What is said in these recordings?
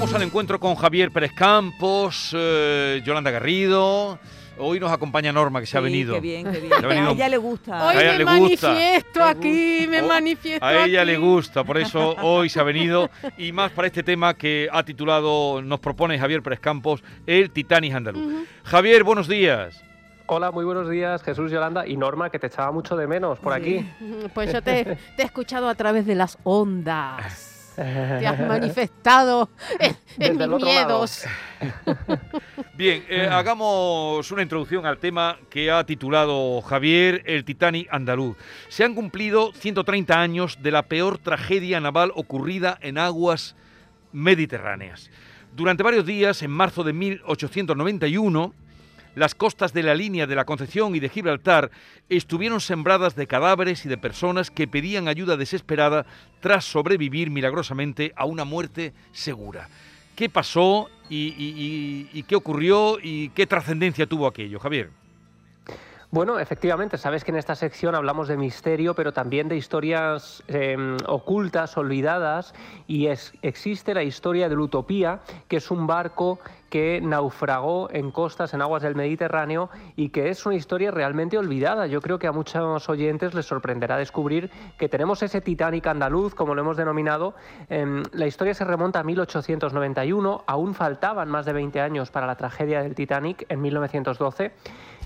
Vamos al encuentro con Javier Pérez Campos, eh, Yolanda Garrido. Hoy nos acompaña Norma, que se ha venido. Qué bien, qué bien. A ella le gusta. Hoy A ella me le gusta. manifiesto aquí, me Oh, manifiesto A ella aquí. le gusta, por eso hoy se ha venido. Y más para este tema que ha titulado, nos propone Javier Pérez Campos, el Titanic andaluz. Javier, buenos días. Hola, muy buenos días, Jesús Yolanda y Norma, que te echaba mucho de menos por aquí. Pues yo te, te he escuchado a través de las ondas. Te has manifestado en, mis miedos. Bien, eh, hagamos una introducción al tema que ha titulado Javier, el Titanic andaluz. Se han cumplido 130 años de la peor tragedia naval ocurrida en aguas mediterráneas. Durante varios días, en marzo de 1891, las costas de la línea de la Concepción y de Gibraltar estuvieron sembradas de cadáveres y de personas que pedían ayuda desesperada tras sobrevivir milagrosamente a una muerte segura. ¿Qué pasó y, qué ocurrió y qué trascendencia tuvo aquello, Javier? Bueno, efectivamente, sabes que en esta sección hablamos de misterio, pero también de historias eh, ocultas, olvidadas, y es, existe la historia de la Utopía, que es un barco que naufragó en costas, en aguas del Mediterráneo, y que es una historia realmente olvidada. Yo creo que a muchos oyentes les sorprenderá descubrir que tenemos ese Titanic andaluz, como lo hemos denominado. Em, la historia se remonta a 1891, aún faltaban más de 20 años para la tragedia del Titanic en 1912.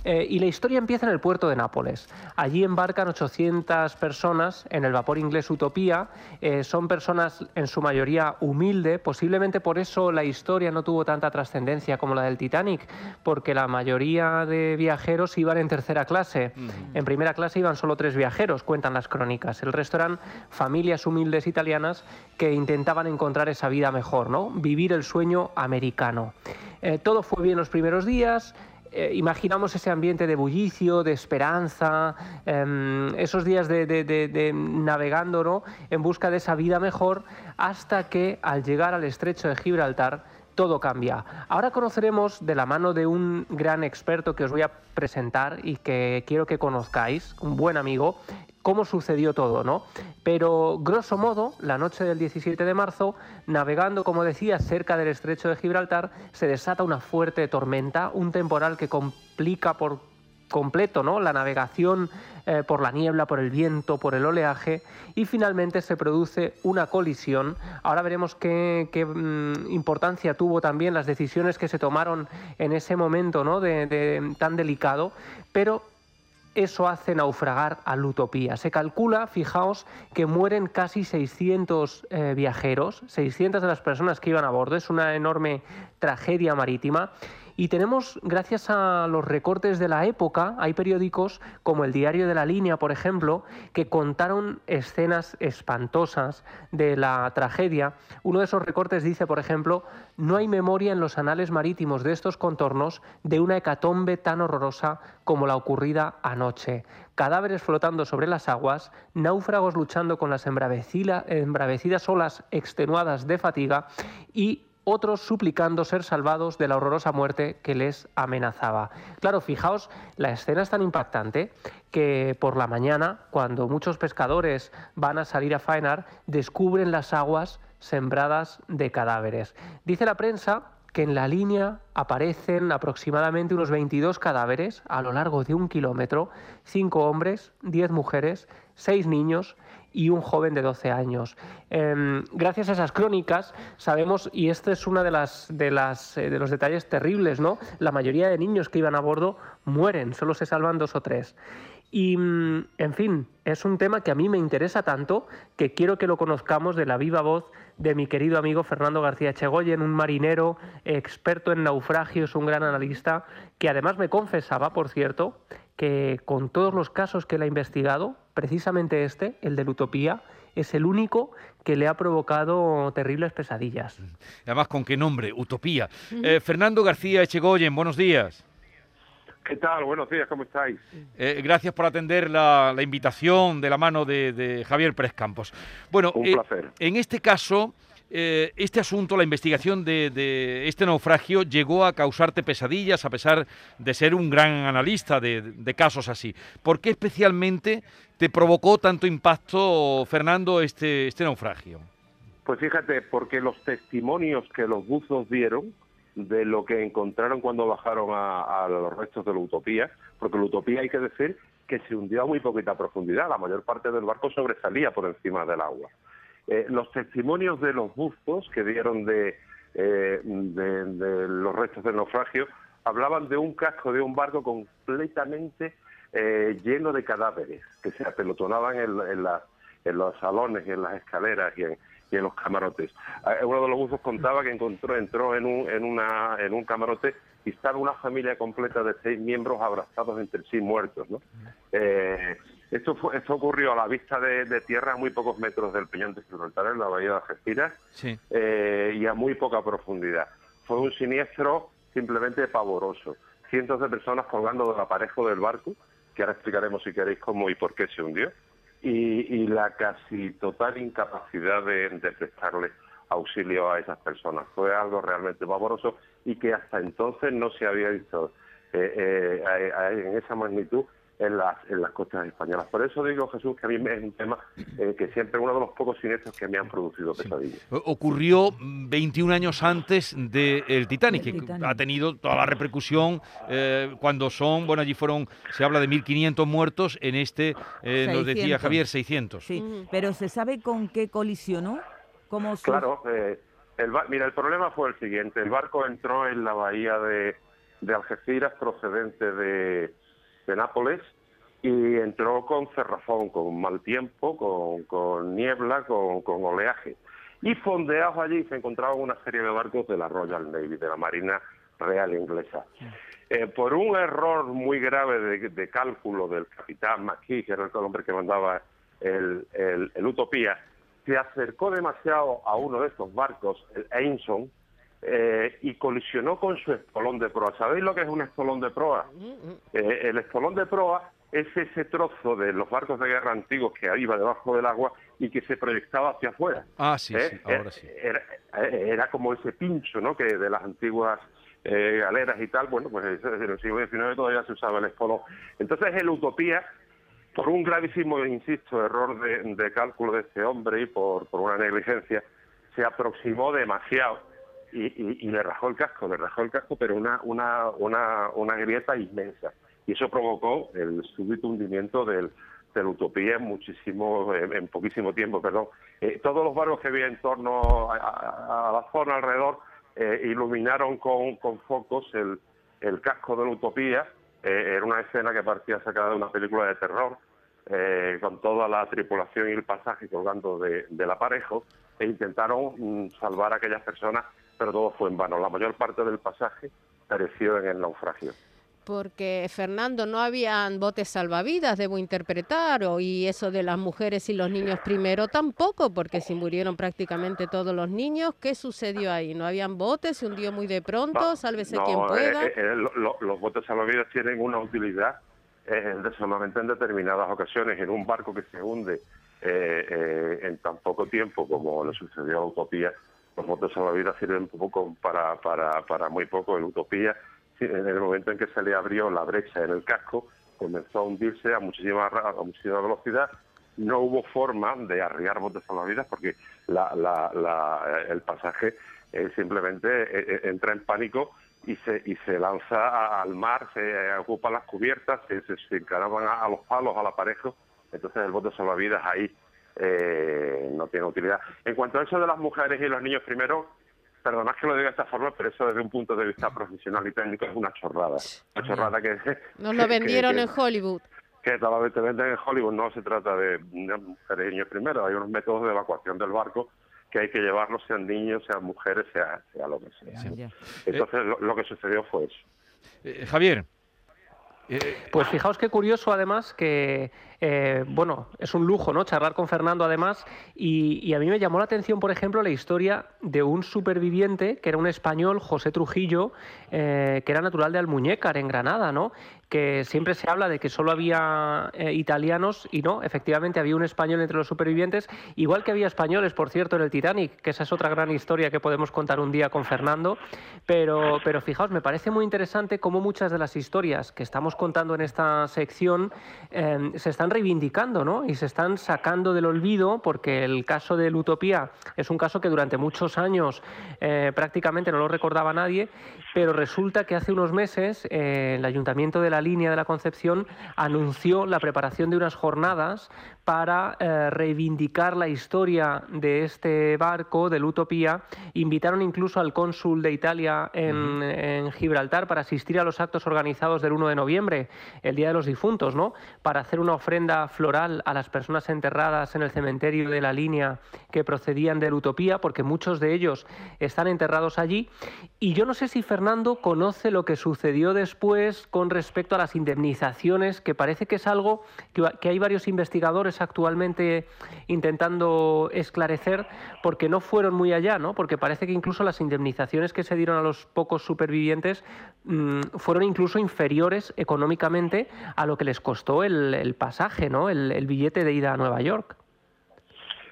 Eh, y la historia empieza en el puerto de Nápoles. Allí embarcan 800 personas en el vapor inglés Utopía. Eh, son personas en su mayoría humilde. Posiblemente por eso la historia no tuvo tanta trascendencia como la del Titanic, porque la mayoría de viajeros iban en tercera clase. En primera clase iban solo tres viajeros, cuentan las crónicas. El resto eran familias humildes italianas que intentaban encontrar esa vida mejor, ¿no? Vivir el sueño americano. Eh, todo fue bien los primeros días. Eh, imaginamos ese ambiente de bullicio, de esperanza, em, esos días de, de- de- de navegando ¿no? en busca de esa vida mejor, hasta que al llegar al estrecho de Gibraltar todo cambia. Ahora conoceremos de la mano de un gran experto que os voy a presentar y que quiero que conozcáis, un buen amigo, cómo sucedió todo, ¿no? Pero grosso modo, la noche del 17 de marzo, navegando, como decía, cerca del estrecho de Gibraltar, se desata una fuerte tormenta, un temporal que complica por completo, ¿no? La navegación eh, por la niebla, por el viento, por el oleaje y finalmente se produce una colisión. Ahora veremos qué, mm, importancia tuvo también las decisiones que se tomaron en ese momento, ¿no? de- de- tan delicado, pero eso hace naufragar a la Utopía. Se calcula, fijaos, que mueren casi 600 eh, viajeros, 600 de las personas que iban a bordo. Es una enorme tragedia marítima. Y tenemos, gracias a los recortes de la época, hay periódicos como el Diario de la Línea, por ejemplo, que contaron escenas espantosas de la tragedia. Uno de esos recortes dice, por ejemplo, no hay memoria en los anales marítimos de estos contornos de una hecatombe tan horrorosa como la ocurrida anoche. Cadáveres flotando sobre las aguas, náufragos luchando con las embravecidas olas extenuadas de fatiga y otros suplicando ser salvados de la horrorosa muerte que les amenazaba. Claro, fijaos, la escena es tan impactante que por la mañana, cuando muchos pescadores van a salir a faenar, descubren las aguas sembradas de cadáveres. Dice la prensa que en la línea aparecen aproximadamente unos 22 cadáveres a lo largo de un kilómetro, 5 hombres, 10 mujeres, 6 niños y un joven de 12 años. Em, gracias a esas crónicas sabemos, y este es uno de, las, de, las, eh, de los detalles terribles, ¿no? La mayoría de niños que iban a bordo mueren, solo se salvan dos o tres. Y, mm, en fin, es un tema que a mí me interesa tanto que quiero que lo conozcamos de la viva voz de mi querido amigo Fernando García Chegoyen, un marinero experto en naufragios, un gran analista, que además me confesaba, por cierto, que con todos los casos que él ha investigado, precisamente este, el de la utopía, es el único que le ha provocado terribles pesadillas. Además, ¿con qué nombre? Utopía. Eh, Fernando García Echegoyen, buenos días. ¿Qué tal? Buenos días, ¿cómo estáis? Eh, gracias por atender la, la invitación de la mano de, de Javier Pérez Campos. Bueno, Un eh, placer. en este caso, eh, este asunto, la investigación de, de este naufragio, llegó a causarte pesadillas a pesar de ser un gran analista de, casos así. ¿Por qué especialmente te provocó tanto impacto, Fernando, este, este naufragio? Pues fíjate, porque los testimonios que los buzos dieron de lo que encontraron cuando bajaron a, los restos de la Utopía, porque la Utopía hay que decir que se hundió a muy poquita profundidad, la mayor parte del barco sobresalía por encima del agua. Eh, los testimonios de los buzos que dieron de, eh, de, los restos del naufragio hablaban de un casco de un barco completamente eh, lleno de cadáveres que se apelotonaban en, en, en los salones en las escaleras y en, y en los camarotes. Eh, uno de los buzos contaba que encontró, entró en un, en, una, en un camarote y estaba una familia completa de seis miembros abrazados entre sí muertos. ¿no? Eh, esto, fue, esto ocurrió a la vista de, tierra a muy pocos metros del Peñón de Gibraltar, en la bahía de Algeciras, eh, y a muy poca profundidad. Fue un siniestro simplemente pavoroso. Cientos de personas colgando del aparejo del barco, que ahora explicaremos si queréis cómo y por qué se hundió y, la casi total incapacidad de, prestarle auxilio a esas personas. Fue algo realmente pavoroso y que hasta entonces no se había visto eh, eh, en esa magnitud en las, en las costas españolas. Por eso digo, Jesús, que a mí es un tema eh, que siempre uno de los pocos siniestros que me han producido pesadillas. Ocurrió 21 años antes del Titanic, que ha tenido toda la repercusión eh, cuando son, bueno, allí fueron, se habla de 1.500 muertos, en este, eh, nos decía Javier, 600. Sí, pero ¿se sabe con qué colisionó? ¿Cómo claro, el, mira, el problema fue el siguiente, el barco entró en la bahía de, de Algeciras procedente de de Nápoles y entró con cerrazón, con mal tiempo, con, niebla, con, oleaje. Y fondeados allí se encontraban una serie de barcos de la Royal Navy, de la Marina Real Inglesa. Eh, por un error muy grave de, cálculo del capitán McKee, que era el hombre que mandaba el, el, Utopía, se acercó demasiado a uno de estos barcos, el Ainson, eh, y colisionó con su espolón de proa. ¿Sabéis lo que es un espolón de proa? Eh, el espolón de proa es ese trozo de los barcos de guerra antiguos que iba debajo del agua y que se proyectaba hacia afuera. Ah, sí, ¿Eh? sí ahora sí. Era, como ese pincho, ¿no? Que de las antiguas galeras y tal, bueno, pues en el siglo XIX todavía se usaba el espolón. Entonces, el Utopía, por un gravísimo, insisto, error de, cálculo de este hombre y por, por una negligencia, se aproximó demasiado y, le rajó el casco, le rajó el casco, pero una, una, una, una grieta inmensa. Y eso provocó el súbito hundimiento del, de la utopía en muchísimo, en, poquísimo tiempo, perdón. Eh, todos los barcos que había en torno a, la zona alrededor eh, iluminaron con, con focos el, el, casco de la utopía. Eh, era una escena que parecía sacada de una película de terror, con toda la tripulación y el pasaje colgando de, del aparejo, e intentaron mm, salvar a aquellas personas pero todo fue en vano. La mayor parte del pasaje pereció en el naufragio. Porque, Fernando, no habían botes salvavidas, debo interpretar, o, y eso de las mujeres y los niños primero tampoco, porque si murieron prácticamente todos los niños, ¿qué sucedió ahí? ¿No habían botes? ¿Se hundió muy de pronto? Sálvese quien eh, pueda. Eh, eh, los botes salvavidas tienen una utilidad solamente en determinadas ocasiones. En un barco que se hunde en tan poco tiempo como le sucedió a la Utopía, los botes salvavidas sirven poco para, para, para muy poco. En Utopía, en el momento en que se le abrió la brecha en el casco, comenzó a hundirse a muchísima, a muchísima velocidad. No hubo forma de arriar botes salvavidas porque la, la, el pasaje eh, simplemente eh, eh, entra en pánico y se, y se lanza al mar, se ocupa las cubiertas, se, se, encaraban a, a, los palos, al aparejo. Entonces el bote salvavidas ahí eh, no tiene utilidad. En cuanto a eso de las mujeres y los niños primero, perdonad que lo diga de esta forma, pero eso desde un punto de vista profesional y técnico es una chorrada. Una chorrada que... Nos lo vendieron en Hollywood. Que tal te venden en Hollywood, no se trata de mujeres y niños primero, hay unos métodos de evacuación del barco que hay que llevarlos, sean niños, sean mujeres, sea, sea lo que sea. Entonces lo, que sucedió fue eso. Eh, Javier, pues fijaos qué curioso además que, eh, bueno, es un lujo, ¿no? Charlar con Fernando además y, a mí me llamó la atención, por ejemplo, la historia de un superviviente que era un español, José Trujillo, eh, que era natural de Almuñécar, en Granada, ¿no? que siempre se habla de que solo había eh, italianos y no, efectivamente había un español entre los supervivientes, igual que había españoles, por cierto, en el Titanic, que esa es otra gran historia que podemos contar un día con Fernando, pero, pero fijaos, me parece muy interesante cómo muchas de las historias que estamos contando en esta sección se están reivindicando ¿no? y se están sacando del olvido, porque el caso de Utopía es un caso que durante muchos años eh, prácticamente no lo recordaba nadie, pero resulta que hace unos meses el Ayuntamiento de la línea de la Concepción anunció la preparación de unas jornadas para eh, reivindicar la historia de este barco, del Utopía. Invitaron incluso al cónsul de Italia en, en, Gibraltar para asistir a los actos organizados del 1 de noviembre, el Día de los Difuntos, ¿no? para hacer una ofrenda floral a las personas enterradas en el cementerio de la línea que procedían del Utopía, porque muchos de ellos están enterrados allí. Y yo no sé si Fernando conoce lo que sucedió después con respecto a las indemnizaciones, que parece que es algo que, hay varios investigadores actualmente intentando esclarecer porque no fueron muy allá, ¿no? Porque parece que incluso las indemnizaciones que se dieron a los pocos supervivientes mmm, fueron incluso inferiores económicamente a lo que les costó el, el pasaje, ¿no? El, el billete de ida a Nueva York.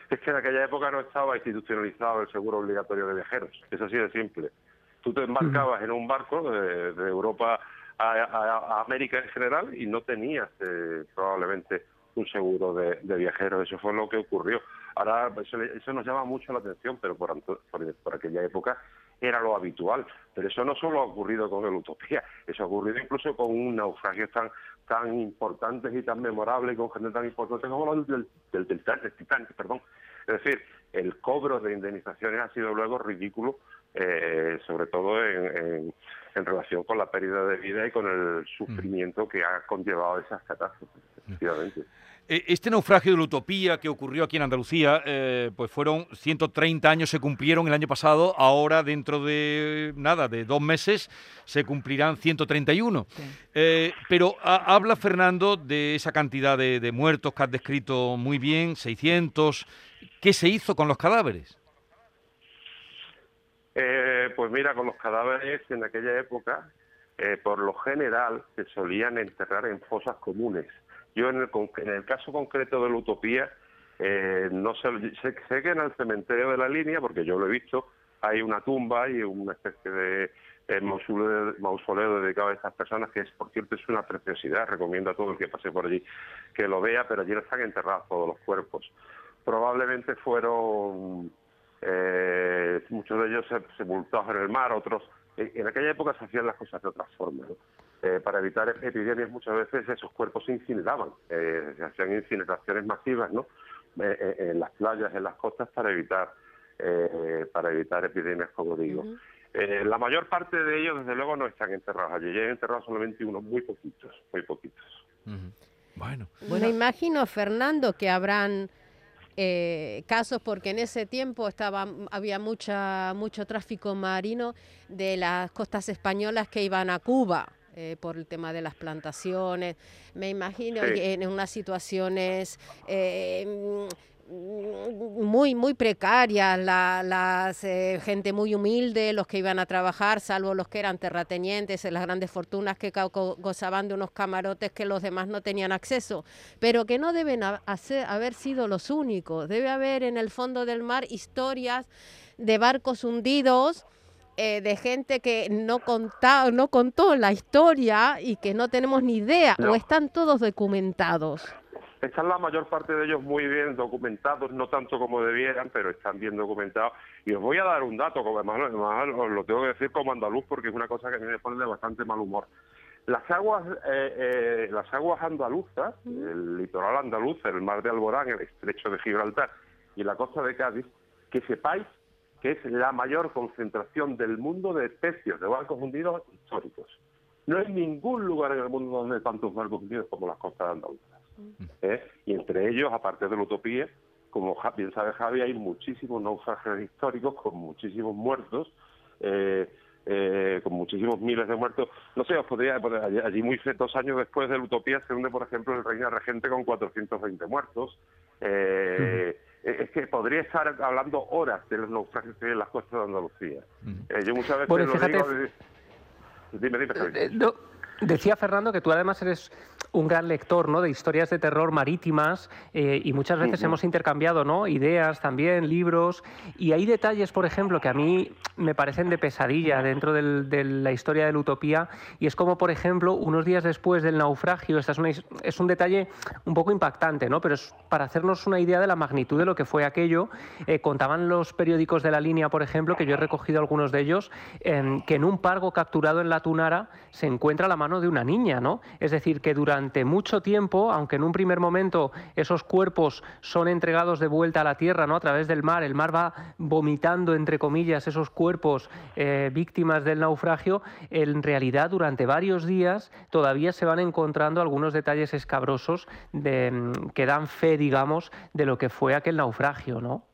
Es que en aquella época no estaba institucionalizado el seguro obligatorio de viajeros. Es así de simple. Tú te embarcabas en un barco de, Europa a, América en general y no tenías eh, probablemente un seguro de, de, viajeros. Eso fue lo que ocurrió. Ahora, eso, eso nos llama mucho la atención, pero por, por, aquella época era lo habitual. Pero eso no solo ha ocurrido con el Utopía, eso ha ocurrido incluso con un naufragio tan tan importantes y tan memorables, con gente tan importante como del, del, del, del Titanic, perdón. Es decir, el cobro de indemnizaciones ha sido luego ridículo, eh, sobre todo en, en, en, relación con la pérdida de vida y con el sufrimiento que ha conllevado esas catástrofes, efectivamente. Este naufragio de la utopía que ocurrió aquí en Andalucía, eh, pues fueron 130 años, se cumplieron el año pasado, ahora dentro de nada, de dos meses, se cumplirán 131. Sí. Eh, pero a, habla Fernando de esa cantidad de, de muertos que has descrito muy bien, 600. ¿Qué se hizo con los cadáveres? Eh, pues mira, con los cadáveres en aquella época, eh, por lo general, se solían enterrar en fosas comunes. Yo en el, en el caso concreto de la utopía, eh, no sé, sé, sé, que en el cementerio de la línea, porque yo lo he visto, hay una tumba y una especie de eh, mausoleo, dedicado a estas personas, que es, por cierto, es una preciosidad. Recomiendo a todo el que pase por allí que lo vea, pero allí están enterrados todos los cuerpos. Probablemente fueron eh, muchos de ellos sepultados en el mar, otros. En aquella época se hacían las cosas de otra forma. ¿no? Eh, para evitar epidemias muchas veces esos cuerpos se incineraban, eh, se hacían incineraciones masivas, ¿no? Eh, eh en las playas, en las costas para evitar eh, para evitar epidemias, como digo. Uh -huh. la mayor parte de ellos, desde luego, no están enterrados allí, hay enterrados solamente unos muy poquitos, muy poquitos. Uh -huh. Bueno. bueno, imagino, Fernando, que habrán eh, casos porque en ese tiempo estaba había mucha mucho tráfico marino de las costas españolas que iban a Cuba eh, por el tema de las plantaciones. Me imagino sí. en unas situaciones eh, muy muy precarias, la, las eh, gente muy humilde, los que iban a trabajar, salvo los que eran terratenientes, las grandes fortunas que gozaban de unos camarotes que los demás no tenían acceso, pero que no deben hacer, haber sido los únicos. Debe haber en el fondo del mar historias de barcos hundidos eh, de gente que no, contá, no contó la historia y que no tenemos ni idea, no. o están todos documentados. Están la mayor parte de ellos muy bien documentados, no tanto como debieran, pero están bien documentados. Y os voy a dar un dato, como además, además os lo tengo que decir como andaluz, porque es una cosa que a mí me pone de bastante mal humor. Las aguas, eh, eh, las aguas andaluzas, el litoral andaluz, el mar de Alborán, el estrecho de Gibraltar y la costa de Cádiz, que sepáis que es la mayor concentración del mundo de especies de barcos hundidos históricos. No hay ningún lugar en el mundo donde hay tantos barcos hundidos como las costas andaluzas. ¿Eh? Y entre ellos, aparte de la utopía, como bien sabe Javi, hay muchísimos naufragios históricos con muchísimos muertos, eh, eh, con muchísimos miles de muertos. No sé, os podría poner allí, allí muy dos años después de la utopía se hunde, por ejemplo, el Reina Regente con 420 muertos. Eh, uh -huh es que podría estar hablando horas de los naufragios que hay en las costas de Andalucía. Uh -huh. eh, yo muchas veces bueno, lo fíjate, digo... Dime, dime, eh, no, Decía Fernando que tú además eres un gran lector ¿no? de historias de terror marítimas eh, y muchas veces hemos intercambiado ¿no? ideas también, libros, y hay detalles, por ejemplo, que a mí me parecen de pesadilla dentro del- de la historia de la utopía, y es como, por ejemplo, unos días después del naufragio, esta es, una es un detalle un poco impactante, ¿no? pero es para hacernos una idea de la magnitud de lo que fue aquello, eh, contaban los periódicos de la línea, por ejemplo, que yo he recogido algunos de ellos, em, que en un pargo capturado en la Tunara se encuentra la mano de una niña, ¿no? Es decir, que durante mucho tiempo, aunque en un primer momento esos cuerpos son entregados de vuelta a la tierra, ¿no? A través del mar, el mar va vomitando, entre comillas, esos cuerpos eh, víctimas del naufragio, en realidad durante varios días todavía se van encontrando algunos detalles escabrosos de, mm, que dan fe, digamos, de lo que fue aquel naufragio, ¿no?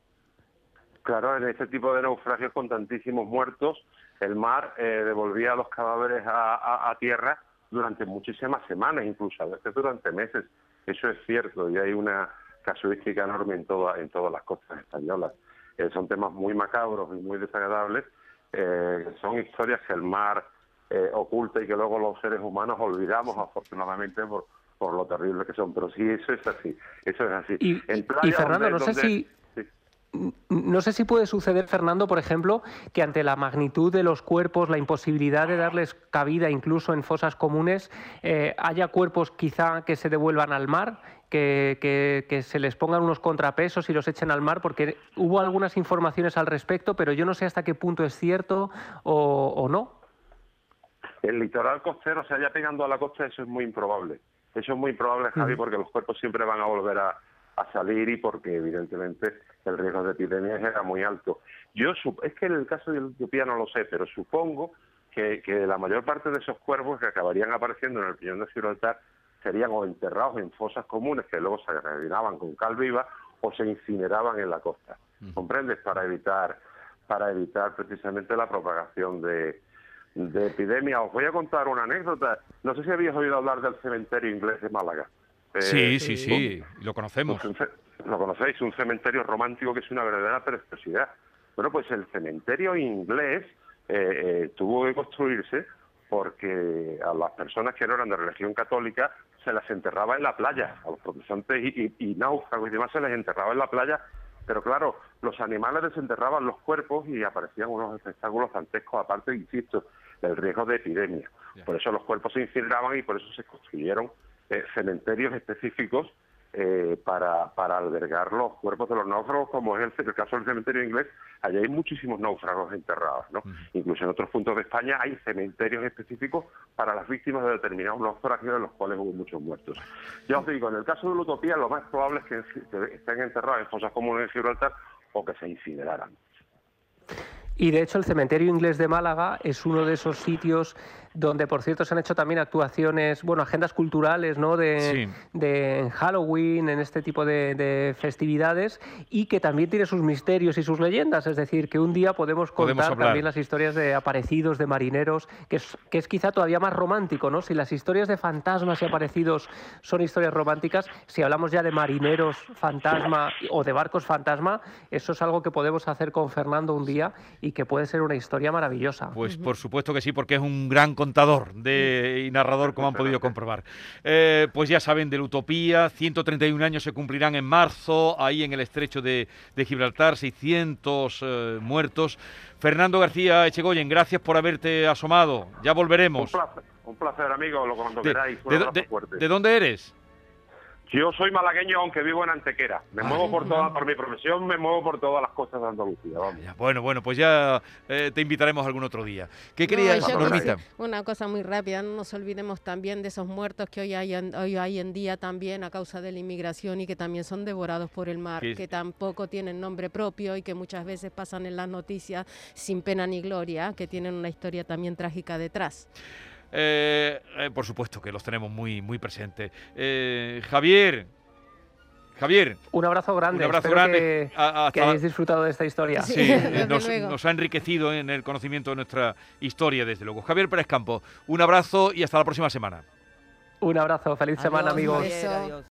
Claro, en este tipo de naufragios con tantísimos muertos, el mar eh, devolvía los cadáveres a, tierra durante muchísimas semanas, incluso a veces durante meses. Eso es cierto y hay una casuística enorme en, toda- en todas las costas españolas. Eh, son temas muy macabros y muy desagradables. eh, son historias que el mar eh, oculta y que luego los seres humanos olvidamos, afortunadamente, por, por lo terrible que son. Pero sí, eso es así. Eso es así. Y- En y Fernando, donde- no sé donde- si-. No sé si puede suceder, Fernando, por ejemplo, que ante la magnitud de los cuerpos, la imposibilidad de darles cabida incluso en fosas comunes, eh, haya cuerpos quizá que se devuelvan al mar, que, que- que se les pongan unos contrapesos y los echen al mar, porque hubo algunas informaciones al respecto, pero yo no sé hasta qué punto es cierto o, o no. El litoral costero se haya pegando a la costa, eso es muy improbable. Eso es muy improbable, Javi, porque los cuerpos siempre van a volver a, a salir y porque evidentemente el riesgo de epidemias era muy alto. Yo es que en el caso de la Etiopía no lo sé, pero supongo que, que la mayor parte de esos cuervos que acabarían apareciendo en el Piñón de Gibraltar serían o enterrados en fosas comunes que luego se rellenaban con cal viva o se incineraban en la costa. ¿Comprendes? Para evitar para evitar precisamente la propagación de, de epidemia. Os voy a contar una anécdota. No sé si habéis oído hablar del cementerio inglés de Málaga. Eh, Sí, sí, sí, lo conocemos. un lo conocéis, un cementerio romántico que es una verdadera preciosidad. Bueno, pues el cementerio inglés eh, eh, tuvo que construirse porque a las personas que no eran de religión católica se las enterraba en la playa, a los protestantes y, y- y náufragos y demás se les enterraba en la playa, pero claro, los animales desenterraban los cuerpos y aparecían unos espectáculos dantescos, aparte, insisto, del riesgo de epidemia. Por eso los cuerpos se incineraban y por eso se construyeron eh, cementerios específicos eh, para, para albergar los cuerpos de los náufragos, como es el, el caso del cementerio inglés. Allí hay muchísimos náufragos enterrados, ¿no? Incluso en otros puntos de España hay cementerios específicos para las víctimas de determinados naufragios en los cuales hubo muchos muertos. Ya os digo, en el caso de la utopía, lo más probable es que, que estén enterrados en fosas comunes en Gibraltar o que se incineraran. Y de hecho el cementerio inglés de Málaga es uno de esos sitios donde, por cierto, se han hecho también actuaciones, bueno, agendas culturales, ¿no? De, Sí. de en Halloween, en este tipo de, de festividades, y que también tiene sus misterios y sus leyendas. Es decir, que un día podemos contar Podemos también las historias de aparecidos, de marineros, que es, que es quizá todavía más romántico, ¿no? Si las historias de fantasmas y aparecidos son historias románticas, si hablamos ya de marineros fantasma o de barcos fantasma, eso es algo que podemos hacer con Fernando un día y que puede ser una historia maravillosa. Pues por supuesto que sí, porque es un gran contador de, y narrador, como han podido comprobar. Eh, pues ya saben, de la Utopía, 131 años se cumplirán en marzo, ahí en el estrecho de, de Gibraltar, 600 eh, muertos. Fernando García Echegoyen, gracias por haberte asomado. Ya Un volveremos. placer, un placer amigo, lo cuando queráis. Un de- abrazo de- fuerte. de dónde eres? Yo soy malagueño, aunque vivo en Antequera. Me muevo por todas, por mi profesión, me muevo por todas las costas de Andalucía. Vamos. Ya, Bueno, bueno, pues ya eh, te invitaremos algún otro día. ¿Qué No, Normita? quisi- Una cosa muy rápida, no nos olvidemos también de esos muertos que hoy hay, en, hoy hay en día también a causa de la inmigración y que también son devorados por el mar, que tampoco tienen nombre propio y que muchas veces pasan en las noticias sin pena ni gloria, que tienen una historia también trágica detrás. Eh, eh, por supuesto que los tenemos muy, muy presentes. Eh, Javier, Javier, Un abrazo grande. un abrazo espero grande. Que, A- hasta- que hayáis disfrutado de esta historia. Sí. Sí, eh, nos, ha enriquecido en el conocimiento de nuestra historia, desde luego. Javier Pérez Campo, un abrazo y hasta la próxima semana. Un abrazo. Feliz semana, amigos. Adiós.